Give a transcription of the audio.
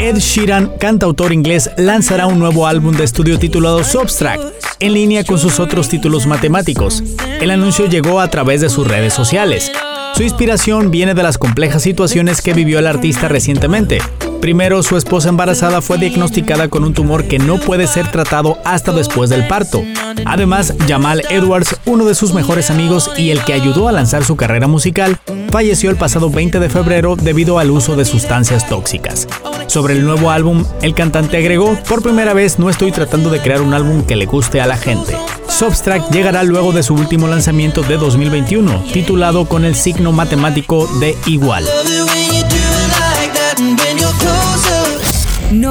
Ed Sheeran, cantautor inglés, lanzará un nuevo álbum de estudio titulado Substract, en línea con sus otros títulos matemáticos. El anuncio llegó a través de sus redes sociales. Su inspiración viene de las complejas situaciones que vivió el artista recientemente, Primero, su esposa embarazada fue diagnosticada con un tumor que no puede ser tratado hasta después del parto. Además, Jamal Edwards, uno de sus mejores amigos y el que ayudó a lanzar su carrera musical, falleció el pasado 20 de febrero debido al uso de sustancias tóxicas. Sobre el nuevo álbum, el cantante agregó, por primera vez no estoy tratando de crear un álbum que le guste a la gente. Substract llegará luego de su último lanzamiento de 2021, titulado con el signo matemático de igual.